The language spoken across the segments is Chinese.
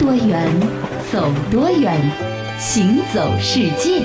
多远，走多远，行走世界。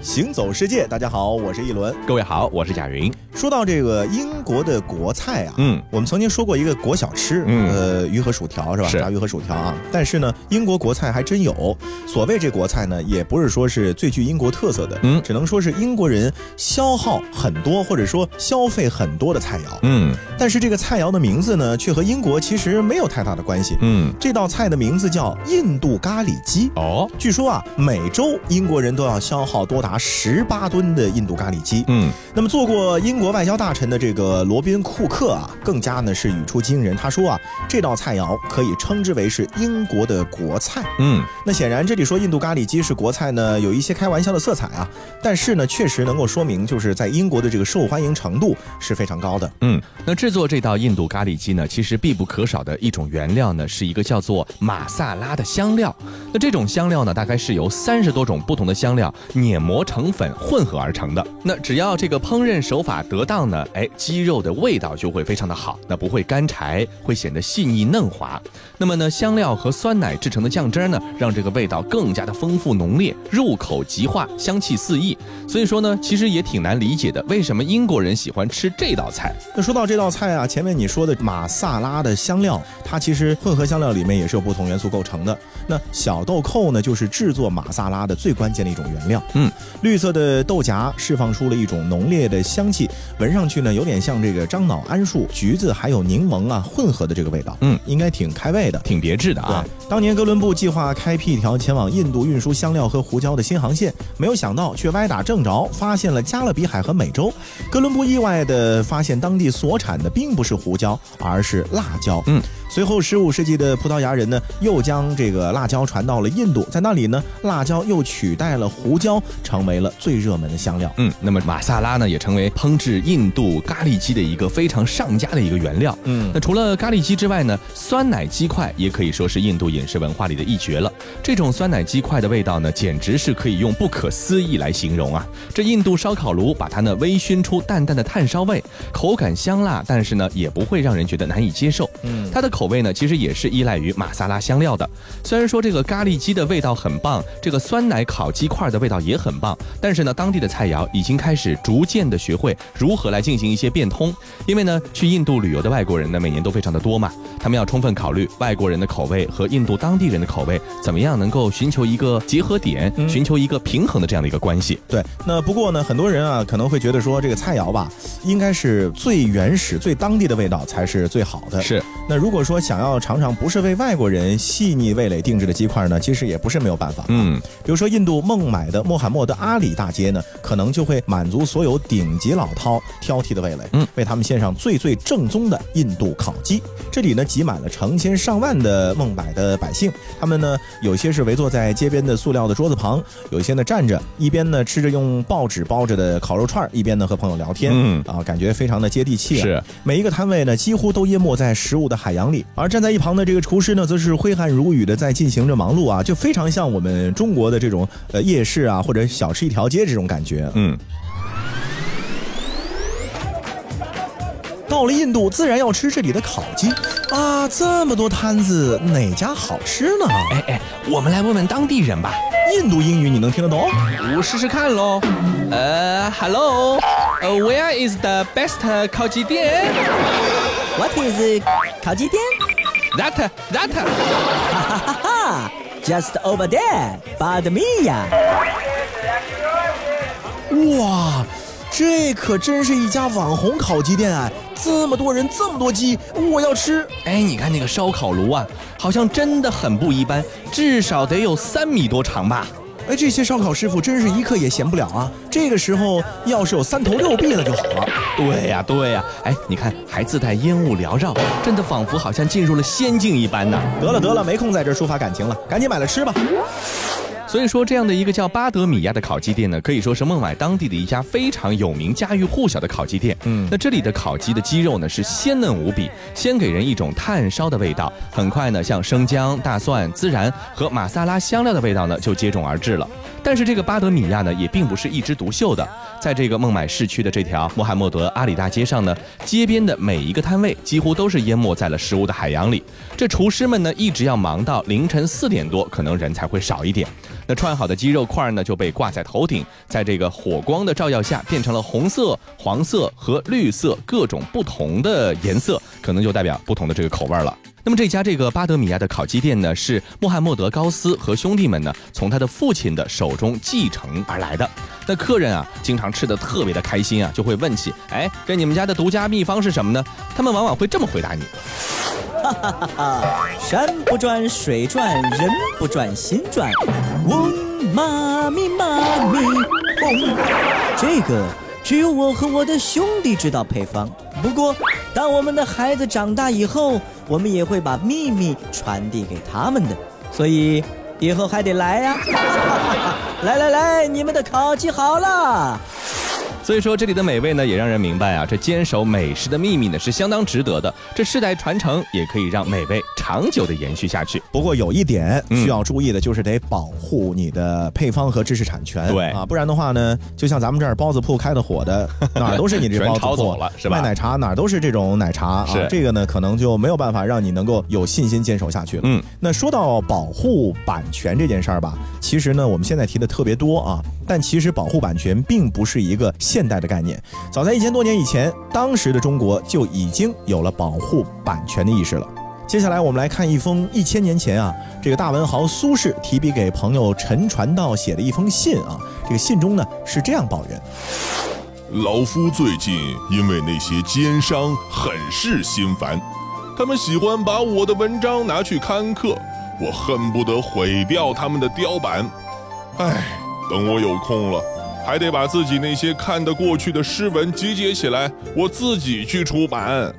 行走世界，大家好，我是一轮。各位好，我是贾云。说到这个英国的国菜啊，嗯，我们曾经说过一个国小吃，嗯呃，鱼和薯条是吧？是炸鱼和薯条啊。但是呢，英国国菜还真有。所谓这国菜呢，也不是说是最具英国特色的，嗯只能说是英国人消耗很多或者说消费很多的菜肴。嗯但是这个菜肴的名字呢，却和英国其实没有太大的关系。嗯，这道菜的名字叫印度咖喱鸡。哦，据说啊，每周英国人都要消耗多达十八吨的印度咖喱鸡。嗯那么做过英国外交大臣的这个罗宾库克啊，更加呢是语出惊人。他说啊，这道菜肴可以称之为是英国的国菜。嗯，那显然这里说印度咖喱鸡是国菜呢，有一些开玩笑的色彩啊，但是呢，确实能够说明就是在英国的这个受欢迎程度是非常高的。嗯，那制作这道印度咖喱鸡呢，其实必不可少的一种原料呢，是一个叫做马萨拉的香料。那这种香料呢，大概是由三十多种不同的香料碾磨成粉混合而成的。那只要这个烹饪手法得当呢，哎，鸡肉的味道就会非常的好，那不会干柴，会显得细腻嫩滑。那么呢，香料和酸奶制成的酱汁儿呢，让这个味道更加的丰富浓烈，入口即化，香气四溢。所以说呢，其实也挺难理解的，为什么英国人喜欢吃这道菜？那说到这道菜啊，前面你说的马萨拉的香料，它其实混合香料里面也是有不同元素构成的。那小豆蔻呢，就是制作马萨拉的最关键的一种原料。嗯，绿色的豆荚释放出了一种浓烈的香气，闻上去呢有点像这个樟脑、桉树、橘子还有柠檬啊混合的这个味道。嗯，应该挺开胃的。挺别致的啊。当年哥伦布计划开辟一条前往印度运输香料和胡椒的新航线，没有想到却歪打正着，发现了加勒比海和美洲。哥伦布意外地发现当地所产的并不是胡椒，而是辣椒。嗯，随后十五世纪的葡萄牙人呢，又将这个辣椒传到了印度，在那里呢，辣椒又取代了胡椒，成为了最热门的香料。嗯，那么马萨拉呢，也成为烹制印度咖喱鸡的一个非常上佳的一个原料。嗯那除了咖喱鸡之外呢，酸奶鸡块也可以说是印度饮食文化里的一绝了。这种酸奶鸡块的味道呢，简直是可以用不可思议来形容啊！这印度烧烤炉把它呢微熏出淡淡的炭烧味，口感香辣，但是呢也不会让人觉得难以接受。嗯它的口味呢，其实也是依赖于马萨拉香料的。虽然说这个咖喱鸡的味道很棒，这个酸奶烤鸡块的味道也很棒，但是呢，当地的菜肴已经开始逐渐的学会如何来进行一些变通。因为呢，去印度旅游的外国人呢，每年都非常的多嘛，他们要充分考虑外国人的口味和印度当地人的口味怎么样能够寻求一个结合点，嗯寻求一个平衡的这样的一个关系。对，那不过呢，很多人啊可能会觉得说这个菜肴吧，应该是最原始、最当地的味道才是最好的。是，那如果说想要尝尝不是为外国人细腻味蕾定制的鸡块呢，其实也不是没有办法。嗯，比如说印度孟买的穆罕默德阿里大街呢，可能就会满足所有顶级老饕挑剔的味蕾，嗯，为他们献上最最正宗的印度烤鸡。这里呢挤满了成千上万的孟买的百姓，他们呢有些是围坐在街边的塑料的桌子旁，有些呢站着，一边呢吃着用报纸包着的烤肉串，一边呢和朋友聊天，嗯啊，感觉非常的接地气啊。是，每一个摊位呢，几乎都淹没在食物的海洋里，而站在一旁的这个厨师呢，则是挥汗如雨的在进行着忙碌啊，就非常像我们中国的这种呃夜市啊，或者小吃一条街这种感觉。嗯，到了印度，自然要吃这里的烤鸡啊，这么多摊子，哪家好吃呢？哎哎，我们来问问当地人吧。印度英语你能听得懂？我试试看喽。呃，Hello，呃，Where is the best 烤鸡店 What is 烤鸡店？？That that。哈哈哈哈，Just over there, by the Mia。哇，这可真是一家网红烤鸡店啊！这么多人，这么多鸡，我要吃。哎，你看那个烧烤炉啊，好像真的很不一般，至少得有三米多长吧。哎，这些烧烤师傅真是一刻也闲不了啊！这个时候要是有三头六臂了就好了。对呀、对呀、哎，你看还自带烟雾缭绕，真的仿佛好像进入了仙境一般呢。得了得了，没空在这抒发感情了，赶紧买了吃吧。所以说，这样的一个叫巴德米亚的烤鸡店呢，可以说是孟买当地的一家非常有名、家喻户晓的烤鸡店。嗯那这里的烤鸡的鸡肉呢是鲜嫩无比，先给人一种炭烧的味道，很快呢，像生姜、大蒜、孜然和马萨拉香料的味道呢就接踵而至了。但是这个巴德米亚呢也并不是一枝独秀的，在这个孟买市区的这条穆罕默德阿里大街上呢，街边的每一个摊位几乎都是淹没在了食物的海洋里。这厨师们呢一直要忙到凌晨四点多，可能人才会少一点。那串好的鸡肉块呢就被挂在头顶，在这个火光的照耀下，变成了红色、黄色和绿色各种不同的颜色，可能就代表不同的这个口味了。那么这家这个巴德米亚的烤鸡店呢，是穆罕默德高斯和兄弟们呢从他的父亲的手中继承而来的。那客人啊，经常吃的特别的开心啊，就会问起，哎，这你们家的独家秘方是什么呢？他们往往会这么回答你：哈山不转水转，人不转心转。嗡妈咪妈咪嗡，这个只有我和我的兄弟知道配方。不过，当我们的孩子长大以后，我们也会把秘密传递给他们的。所以以后还得来 呀、来来来，你们的烤鸡好了。所以说，这里的美味呢，也让人明白啊，这坚守美食的秘密呢是相当值得的。这世代传承也可以让美味长久的延续下去。不过有一点嗯需要注意的，就是得保护你的配方和知识产权。对啊，不然的话呢，就像咱们这儿包子铺开的火的，哪儿都是你这包子铺 走了是吧卖奶茶哪儿都是这种奶茶啊，这个呢可能就没有办法让你能够有信心坚守下去了。嗯，那说到保护版权这件事儿吧，其实呢我们现在提的特别多啊，但其实保护版权并不是一个现代的概念。早在一千多年以前，当时的中国就已经有了保护版权的意识了。接下来我们来看一封一千年前啊，这个大文豪苏轼提笔给朋友陈传道写的一封信啊。这个信中呢是这样抱怨：老夫最近因为那些奸商很是心烦，他们喜欢把我的文章拿去刊刻，我恨不得毁掉他们的雕版。唉，等我有空了，还得把自己那些看得过去的诗文集结起来，我自己去出版。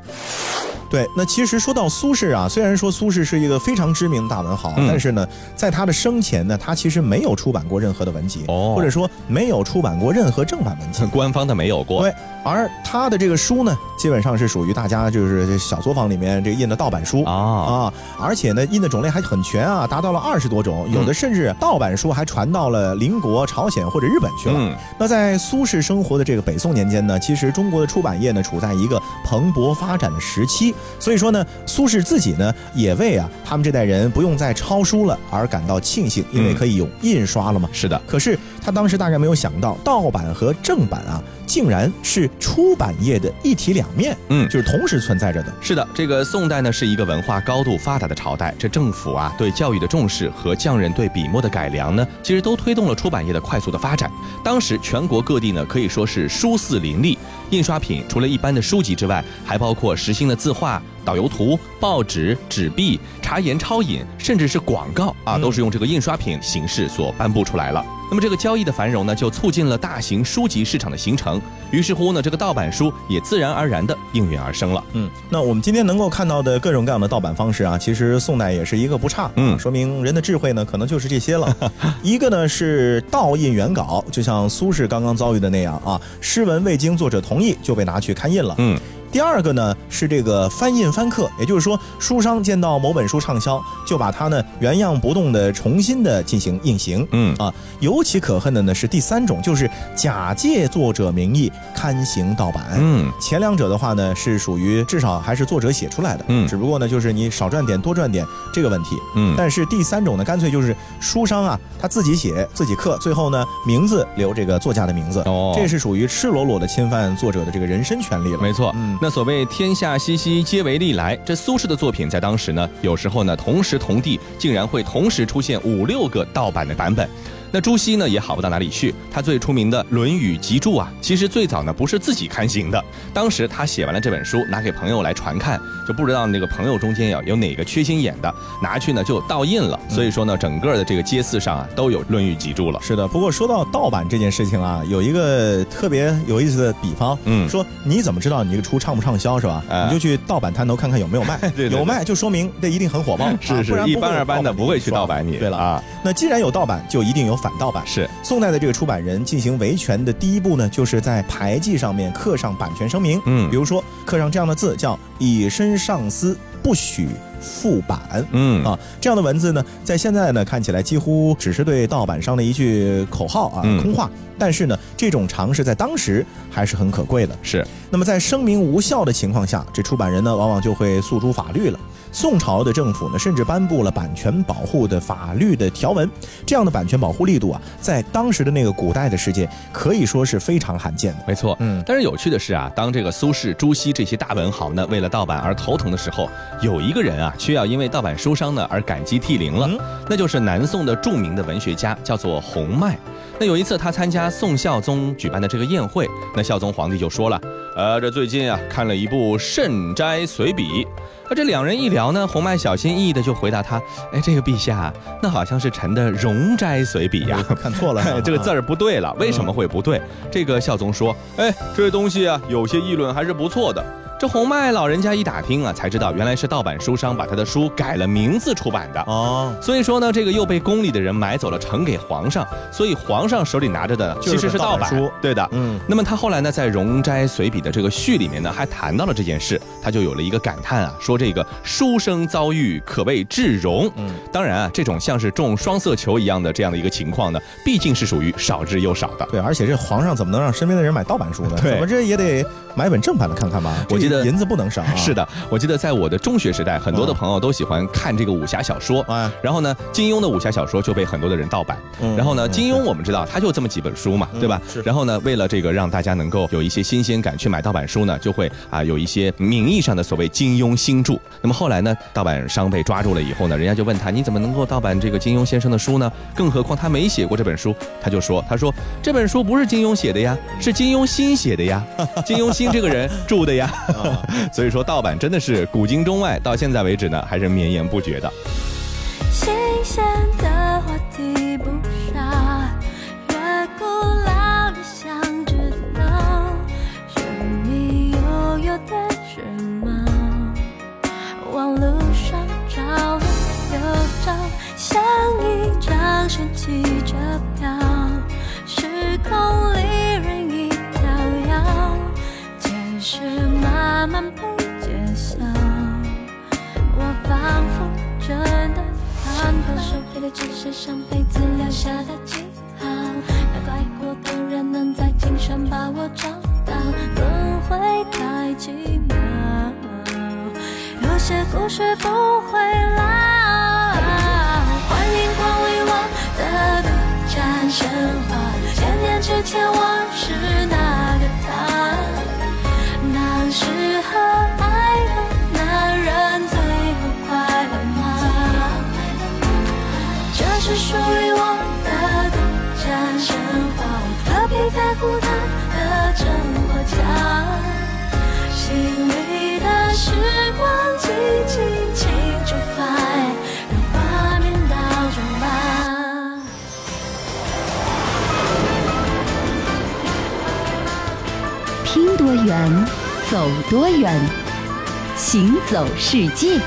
对，那其实说到苏轼啊，虽然说苏轼是一个非常知名的大文豪，嗯但是呢，在他的生前呢，他其实没有出版过任何的文集，哦或者说没有出版过任何正版文集。官方的没有过。对，而他的这个书呢，基本上是属于大家就是小作坊里面这印的盗版书。啊，啊，而且呢，印的种类还很全啊，达到了二十多种，有的甚至盗版书还传到了邻国朝鲜或者日本去了。嗯，那在苏轼生活的这个北宋年间呢，其实中国的出版业呢处在一个蓬勃发展的时期，所以说呢，苏轼自己呢也为啊他们这代人不用再抄书了而感到庆幸，因为嗯。可以有印刷了嘛。是的，可是他当时大概没有想到，盗版和正版啊，竟然是出版业的一体两面，嗯就是同时存在着的。是的，这个宋代呢是一个文化高度发达的朝代，这政府啊对教育的重视和匠人对笔墨的改良呢，其实都推动了出版业的快速的发展。当时全国各地呢可以说是书肆林立，印刷品除了一般的书籍之外，还包括实心的字画、导游图、报纸、纸币、茶言超饮，甚至是广告啊，嗯都是用这个印刷品形式所颁布出来了。那么这个交易的繁荣呢，就促进了大型书籍市场的形成。于是乎呢，这个盗版书也自然而然的应运而生了。嗯，那我们今天能够看到的各种各样的盗版方式啊，其实宋代也是一个不差，嗯说明人的智慧呢，可能就是这些了。一个呢是盗印原稿，就像苏轼刚刚遭遇的那样啊，诗文未经作者同意就被拿去刊印了。嗯。第二个呢是这个翻印翻刻，也就是说，书商见到某本书畅销，就把它呢原样不动的重新的进行印行。嗯啊，尤其可恨的呢是第三种，就是假借作者名义刊行盗版。嗯，前两者的话呢，是属于至少还是作者写出来的，嗯只不过呢，就是你少赚点多赚点这个问题。嗯但是第三种呢，干脆就是书商啊，他自己写自己刻，最后呢名字留这个作家的名字，哦这是属于赤裸裸的侵犯作者的这个人身权利了。没错，嗯那所谓天下熙熙，皆为利来。这苏轼的作品在当时呢，有时候呢同时同地竟然会同时出现五六个盗版的版本。那朱熹呢也好不到哪里去，他最出名的《论语集注》啊，其实最早呢不是自己刊行的，当时他写完了这本书，拿给朋友来传看，就不知道那个朋友中间呀有哪个缺心眼的，拿去呢就盗印了，所以说呢整个的这个街市上啊都有《论语集注》了。是的，不过说到盗版这件事情啊，有一个特别有意思的比方，嗯说你怎么知道你这个书畅不畅销是吧？哎你就去盗版摊头看看有没有卖，对对对有卖就说明这一定很火爆，是是啊不然，一般二般的不会去盗版你。对了啊，啊，那既然有盗版，就一定有反盗版。是宋代的这个出版人进行维权的第一步呢，就是在牌记上面刻上版权声明。嗯比如说刻上这样的字，叫“以身上司，不许复版”。嗯啊，这样的文字呢，在现在呢看起来几乎只是对盗版商的一句口号啊，嗯空话。但是呢，这种尝试在当时还是很可贵的。是那么在声明无效的情况下，这出版人呢往往就会诉诸法律了。宋朝的政府呢，甚至颁布了版权保护的法律的条文，这样的版权保护力度啊，在当时的那个古代的世界，可以说是非常罕见的。没错。嗯，但是有趣的是啊，当这个苏轼、朱熹这些大文豪呢为了盗版而头疼的时候，有一个人啊却要因为盗版书商呢而感激涕零了，嗯那就是南宋的著名的文学家，叫做洪迈。那有一次他参加宋孝宗举办的这个宴会，那孝宗皇帝就说了，呃，这最近啊看了一部《慎斋随笔》。那这两人一聊呢，洪迈小心翼翼的就回答他，哎，这个陛下，那好像是臣的《容斋随笔》呀。看错了啊，这个字儿不对了，为什么会不对？这个孝宗说：“哎，这东西啊，有些议论还是不错的。”这洪迈老人家一打听啊，才知道原来是盗版书商把他的书改了名字出版的。哦，所以说呢，这个又被宫里的人买走了，呈给皇上，所以皇上手里拿着的其实是盗版盗版书对的。嗯，那么他后来呢，在《容斋随笔》的这个序里面呢，还谈到了这件事，他就有了一个感叹啊，说这个书生遭遇可谓至荣。嗯，当然啊，这种像是中双色球一样的这样的一个情况呢，毕竟是属于少之又少的。对，而且这皇上怎么能让身边的人买盗版书呢？对怎么这也得买本正版的看看吧？我记得这银子不能少啊。是的，我记得在我的中学时代，很多的朋友都喜欢看这个武侠小说。啊，然后呢，金庸的武侠小说就被很多的人盗版。嗯然后呢，嗯金庸我们知道他就这么几本书嘛，对吧？是然后呢，为了这个让大家能够有一些新鲜感，去买盗版书呢，就会啊有一些名义上的所谓金庸新著。那么后来呢，盗版商被抓住了以后呢，人家就问他你怎么能够盗版这个金庸先生的书呢？更何况他没写过这本书，他就说他说这本书不是金庸写的呀，是金庸新写的呀，金庸新这个人著的呀。哈 哈所以说盗版真的是古今中外到现在为止呢，还是绵延不绝的。新鲜的话题不少，越古老的想知道，神秘悠悠的时髦，网路上找了又找，像一张神奇车票，时空里是慢慢被揭晓。我仿佛真的看到手里的纸是上辈子留下的记号，那个爱过的人能在今生把我找到，轮回太奇妙，有些故事不会老。欢迎光临我的独占神话，千年之前我是那在乎他的真或假？心里的时光机轻轻触发，让画面倒转吧。听多远，走多远，行走世界。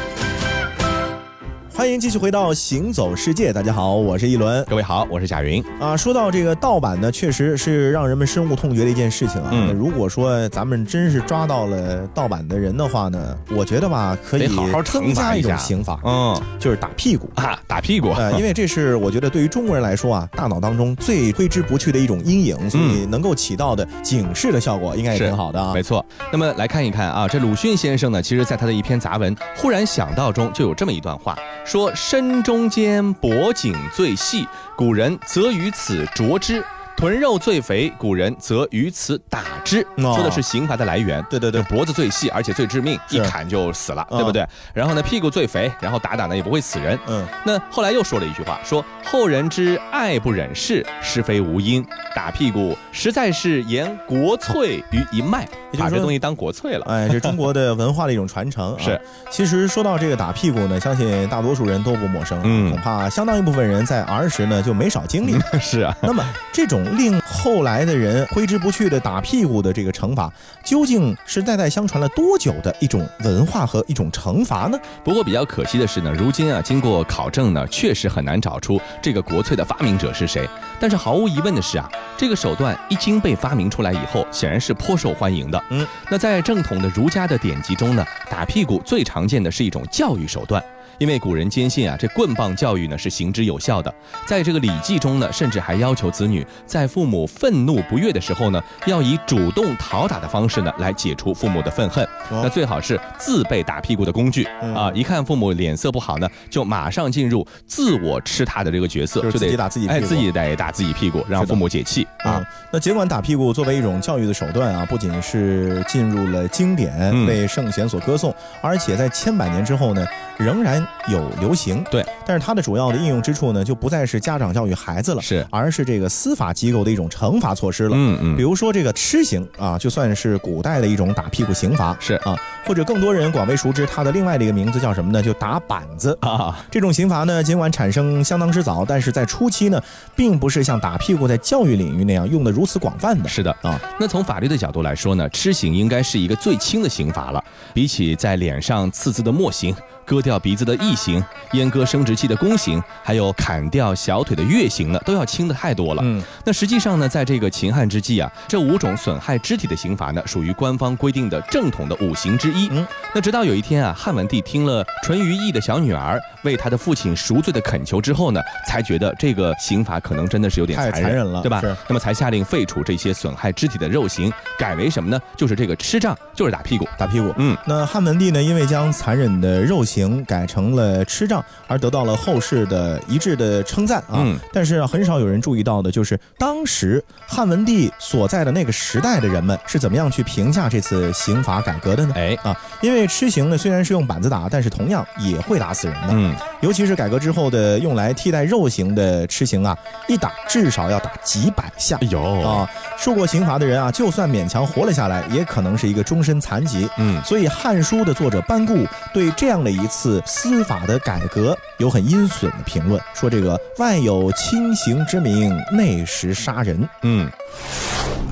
欢迎继续回到《行走世界》，大家好，我是一轮。各位好，我是贾云。啊，说到这个盗版呢，确实是让人们深恶痛绝的一件事情啊。嗯如果说咱们真是抓到了盗版的人的话呢，我觉得吧，可以好好惩增加一种刑罚，嗯就是打屁股。啊，打屁股。呃，因为这是我觉得对于中国人来说啊，大脑当中最挥之不去的一种阴影，所以能够起到的警示的效果，应该也是挺好的啊。没错。那么来看一看啊，这鲁迅先生呢，其实在他的一篇杂文《忽然想到》中就有这么一段话，说：“身中间脖颈最细，古人则于此着之。臀肉最肥，古人则于此打之，哦说的是刑罚的来源。对对对脖子最细，而且最致命，一砍就死了，嗯对不对？然后呢，屁股最肥，然后打打呢也不会死人。嗯，那后来又说了一句话，说后人之爱不忍视，是非无因。打屁股实在是言国粹于一脉，就把这东西当国粹了。哎，这中国的文化的一种传承、啊。是，其实说到这个打屁股呢，相信大多数人都不陌生，嗯恐怕相当一部分人在儿时呢就没少经历。是啊，那么，这种令后来的人挥之不去的打屁股的这个惩罚，究竟是代代相传了多久的一种文化和一种惩罚呢？不过比较可惜的是呢，如今啊，经过考证呢，确实很难找出这个国粹的发明者是谁。但是毫无疑问的是啊，这个手段一经被发明出来以后，显然是颇受欢迎的。嗯，那在正统的儒家的典籍中呢，打屁股最常见的是一种教育手段。因为古人坚信啊，这棍棒教育呢是行之有效的。在这个《礼记》中呢，甚至还要求子女在父母愤怒不悦的时候呢，要以主动讨打的方式呢来解除父母的愤恨。哦那最好是自备打屁股的工具、嗯啊！一看父母脸色不好呢，就马上进入自我吃他的这个角色，就是自己得打自己屁股哎，自己得打自己屁股，让父母解气啊嗯。，那尽管打屁股作为一种教育的手段啊，不仅是进入了经典，嗯被圣贤所歌颂，而且在千百年之后呢，仍然有流行。对，但是它的主要的应用之处呢，就不再是家长教育孩子了，是而是这个司法机构的一种惩罚措施了。嗯嗯比如说这个吃刑啊，就算是古代的一种打屁股刑罚。是啊，或者更多人广为熟知它的另外的一个名字叫什么呢？就打板子。啊，这种刑罚呢，尽管产生相当之早，但是在初期呢，并不是像打屁股在教育领域那样用的如此广泛的。是的啊。那从法律的角度来说呢，笞刑应该是一个最轻的刑罚了，比起在脸上刺字的墨刑。割掉鼻子的异刑、阉割生殖器的宫刑，还有砍掉小腿的月刑呢，都要轻的太多了。嗯，那实际上呢，在这个秦汉之际啊，这五种损害肢体的刑罚呢，属于官方规定的正统的五行之一。嗯，那直到有一天啊，汉文帝听了淳于意的小女儿为他的父亲赎罪的恳求之后呢，才觉得这个刑罚可能真的是有点太残残忍了对吧是？那么才下令废除这些损害肢体的肉刑，改为什么呢？就是这个吃杖，就是打屁股。打屁股。嗯，那汉文帝呢，因为将残忍的肉刑改成了吃杖，而得到了后世的一致的称赞啊。嗯但是很少有人注意到的，就是当时汉文帝所在的那个时代的人们是怎么样去评价这次刑法改革的呢？哎，啊，因为吃刑呢虽然是用板子打，但是同样也会打死人的。嗯，尤其是改革之后的用来替代肉刑的吃刑啊，一打至少要打几百下哎呦，啊。受过刑罚的人啊，就算勉强活了下来，也可能是一个终身残疾。嗯，所以《汉书》的作者班固对这样的一次司法的改革有很阴损的评论，说这个外有轻刑之名，内实杀人。嗯，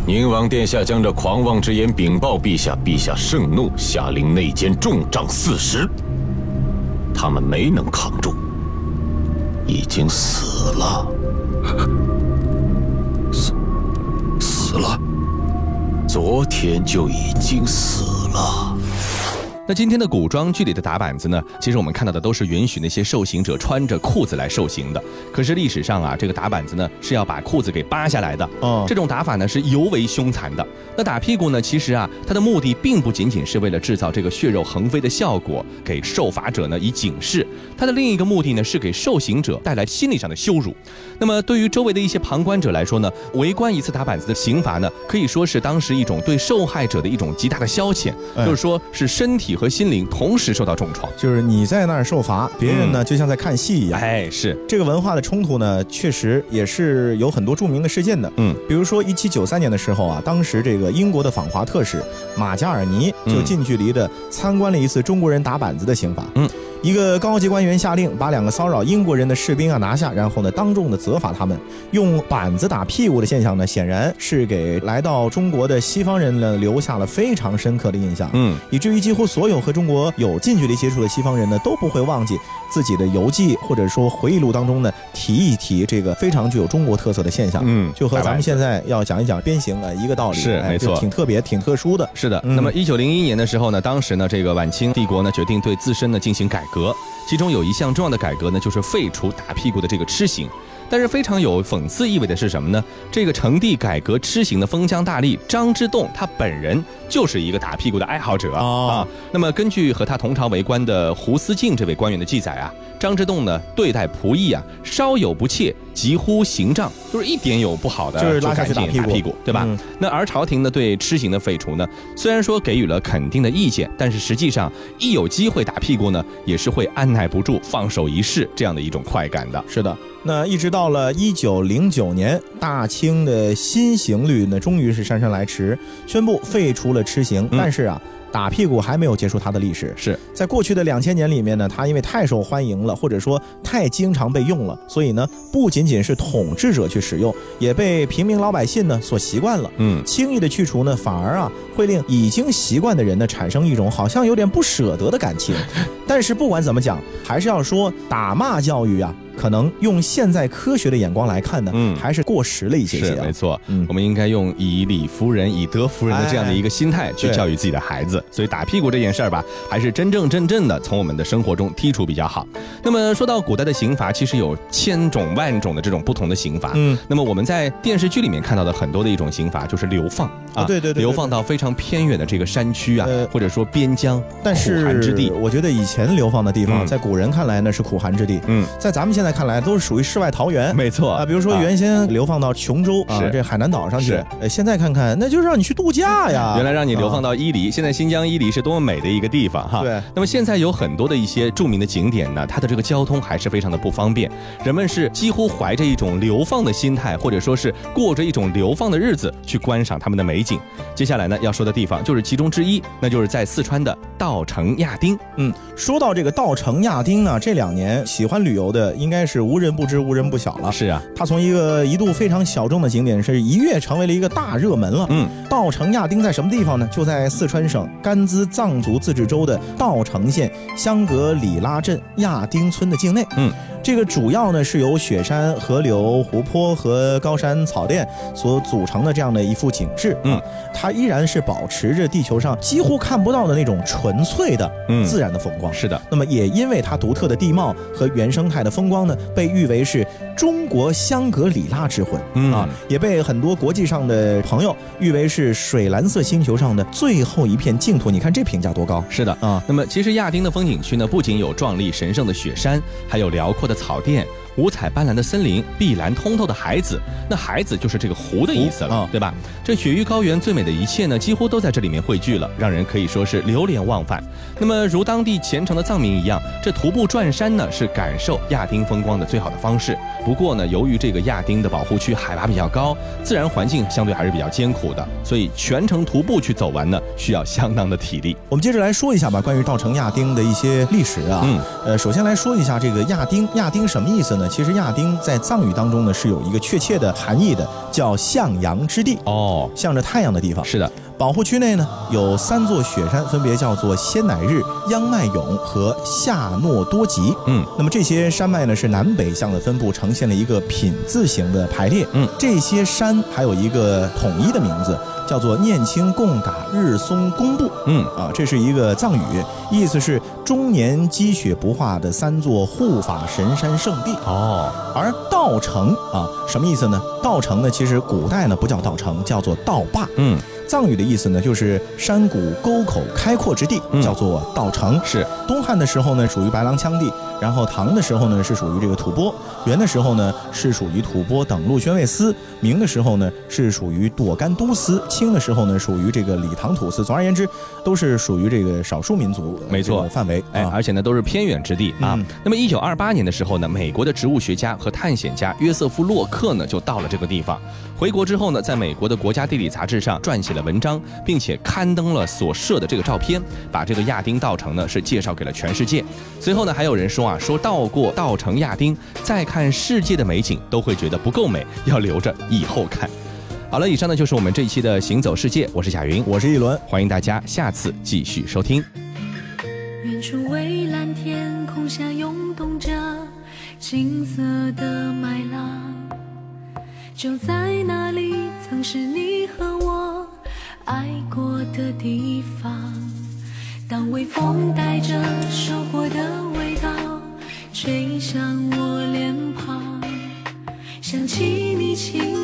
宁王殿下将这狂妄之言禀报陛下，陛下盛怒，下令内监重杖四十。他们没能扛住，已经死了。死死了，昨天就已经死了。那今天的古装剧里的打板子呢，其实我们看到的都是允许那些受刑者穿着裤子来受刑的。可是历史上啊，这个打板子呢是要把裤子给扒下来的。哦这种打法呢是尤为凶残的。那打屁股呢，其实啊，它的目的并不仅仅是为了制造这个血肉横飞的效果，给受罚者呢以警示。它的另一个目的呢是给受刑者带来心理上的羞辱。那么对于周围的一些旁观者来说呢，围观一次打板子的刑罚呢，可以说是当时一种对受害者的一种极大的消遣，哎就是说是身体和心灵同时受到重创。就是你在那儿受罚，别人呢就像在看戏一样。哎，是，这个文化的冲突呢，确实也是有很多著名的事件的。嗯，比如说一七九三年的时候啊，当时这个英国的访华特使马加尔尼就嗯近距离的参观了一次中国人打板子的刑罚。嗯，一个高级官员下令把两个骚扰英国人的士兵啊拿下，然后呢当众的责罚他们。用板子打屁股的现象呢，显然是给来到中国的西方人呢留下了非常深刻的印象。嗯，以至于几乎所有和中国有近距离接触的西方人呢，都不会忘记自己的游记或者说回忆录当中呢提一提这个非常具有中国特色的现象。嗯就和咱们现在要讲一讲鞭刑啊一个道理，是没错挺特别、挺特殊的。是的，嗯那么一九零一年的时候呢，当时呢，这个晚清帝国呢决定对自身呢进行改革，其中有一项重要的改革呢，就是废除打屁股的这个笞刑。但是非常有讽刺意味的是什么呢？这个成帝改革吃刑的封疆大吏张之洞，他本人就是一个打屁股的爱好者哦啊。那么根据和他同朝为官的胡思敬这位官员的记载啊，张之洞呢对待仆役啊稍有不切，急呼刑杖，就是一点有不好的就是拉下去打屁股对吧？嗯那而朝廷呢对吃刑的废除呢，虽然说给予了肯定的意见，但是实际上一有机会打屁股呢，也是会按耐不住放手一试这样的一种快感的。是的，那一直到了一九零九年，大清的新刑律呢，终于是姗姗来迟，宣布废除了吃刑。嗯但是啊，打屁股还没有结束它的历史。是在过去的两千年里面呢，它因为太受欢迎了，或者说太经常被用了，所以呢，不仅仅是统治者去使用，也被平民老百姓呢所习惯了。嗯，轻易的去除呢，反而啊会令已经习惯的人呢产生一种好像有点不舍得的感情。但是不管怎么讲，还是要说打骂教育啊，可能用现在科学的眼光来看呢，嗯还是过时了一些些啊是没。错，嗯我们应该用以理服人、以德服人的这样的一个心态去教育自己的孩子。所以打屁股这件事儿吧，还是真正正正的从我们的生活中剔除比较好。那么说到古代的刑罚，其实有千种万种的这种不同的刑罚。嗯，那么我们在电视剧里面看到的很多的一种刑罚，就是流放啊对对对对流放到非常偏远的这个山区啊呃，或者说边疆、但苦寒之地。我觉得以前流放的地方，嗯在古人看来呢是苦寒之地，嗯，在咱们现在看来都是属于世外桃源。没错啊，比如说原先流放到琼州啊，这海南岛上去，呃，现在看看那就是让你去度假呀。原来让你流放到到伊犁，现在新疆伊犁是多么美的一个地方哈。对那么现在有很多的一些著名的景点呢，它的这个交通还是非常的不方便，人们是几乎怀着一种流放的心态，或者说是过着一种流放的日子去观赏他们的美景。接下来呢要说的地方就是其中之一，那就是在四川的稻城亚丁。嗯，说到这个稻城亚丁呢，这两年喜欢旅游的应该是无人不知、无人不晓了。是啊，它从一个一度非常小众的景点，是一跃成为了一个大热门了。嗯，稻城亚丁在什么地方呢？就在四川省甘孜藏族自治州的稻城县香格里拉镇亚丁村的境内。嗯，这个主要呢是由雪山、河流、湖泊和高山草甸所组成的这样的一幅景致。嗯啊，它依然是保持着地球上几乎看不到的那种纯粹的嗯自然的风光。是的，那么也因为它独特的地貌和原生态的风光呢，被誉为是中国香格里拉之魂、嗯啊，也被很多国际上的朋友誉为是水蓝色星球上的最后一片净土。你看这评价多高是的。啊！那么其实亚丁的风景区呢，不仅有壮丽神圣的雪山，还有辽阔的草甸。五彩斑斓的森林，碧蓝通透的海子，那海子就是这个湖的意思了，对吧？这雪域高原最美的一切呢，几乎都在这里面汇聚了，让人可以说是流连忘返。那么，如当地虔诚的藏民一样，这徒步转山呢，是感受亚丁风光的最好的方式。不过呢，由于这个亚丁的保护区海拔比较高，自然环境相对还是比较艰苦的，所以全程徒步去走完呢，需要相当的体力。我们接着来说一下吧，关于稻城亚丁的一些历史啊。嗯，呃，首先来说一下这个亚丁，亚丁什么意思呢？其实亚丁在藏语当中呢是有一个确切的含义的，叫向阳之地，哦，向着太阳的地方。是的，保护区内呢有三座雪山，分别叫做仙乃日、央迈勇和夏诺多吉。嗯，那么这些山脉呢是南北向的分布，呈现了一个品字形的排列。嗯，这些山还有一个统一的名字，叫做念青贡嘎日松公布。嗯，啊，这是一个藏语，意思是终年积雪不化的三座护法神山圣地。哦，而道城啊，什么意思呢？道城呢，其实古代呢不叫道城，叫做道坝。嗯，藏语的意思呢，就是山谷沟口开阔之地，嗯叫做稻城。是，东汉的时候呢，属于白狼羌地；然后唐的时候呢，是属于这个吐蕃；元的时候呢，是属于吐蕃等路宣慰司；明的时候呢，是属于朵干都司；清的时候呢，属于这个理唐土司。总而言之，都是属于这个少数民族呃没错范围。哎，啊而且呢都是偏远之地啊。嗯那么一九二八年的时候呢，美国的植物学家和探险家约瑟夫·洛克呢就到了这个地方。回国之后呢，在美国的国家地理杂志上撰写了文章，并且刊登了所摄的这个照片，把这个亚丁稻城呢是介绍给了全世界。随后呢，还有人说啊，说到过稻城亚丁，再看世界的美景都会觉得不够美，要留着以后看。好了，以上呢就是我们这一期的行走世界，我是贾云，我是一轮。欢迎大家下次继续收听。远处蔚蓝天空下涌动着金色的麦浪，就在那里，曾是你和我爱过的地方当微风带着收获的味道吹向我脸庞想起你轻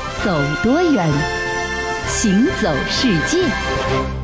走多远行走世界。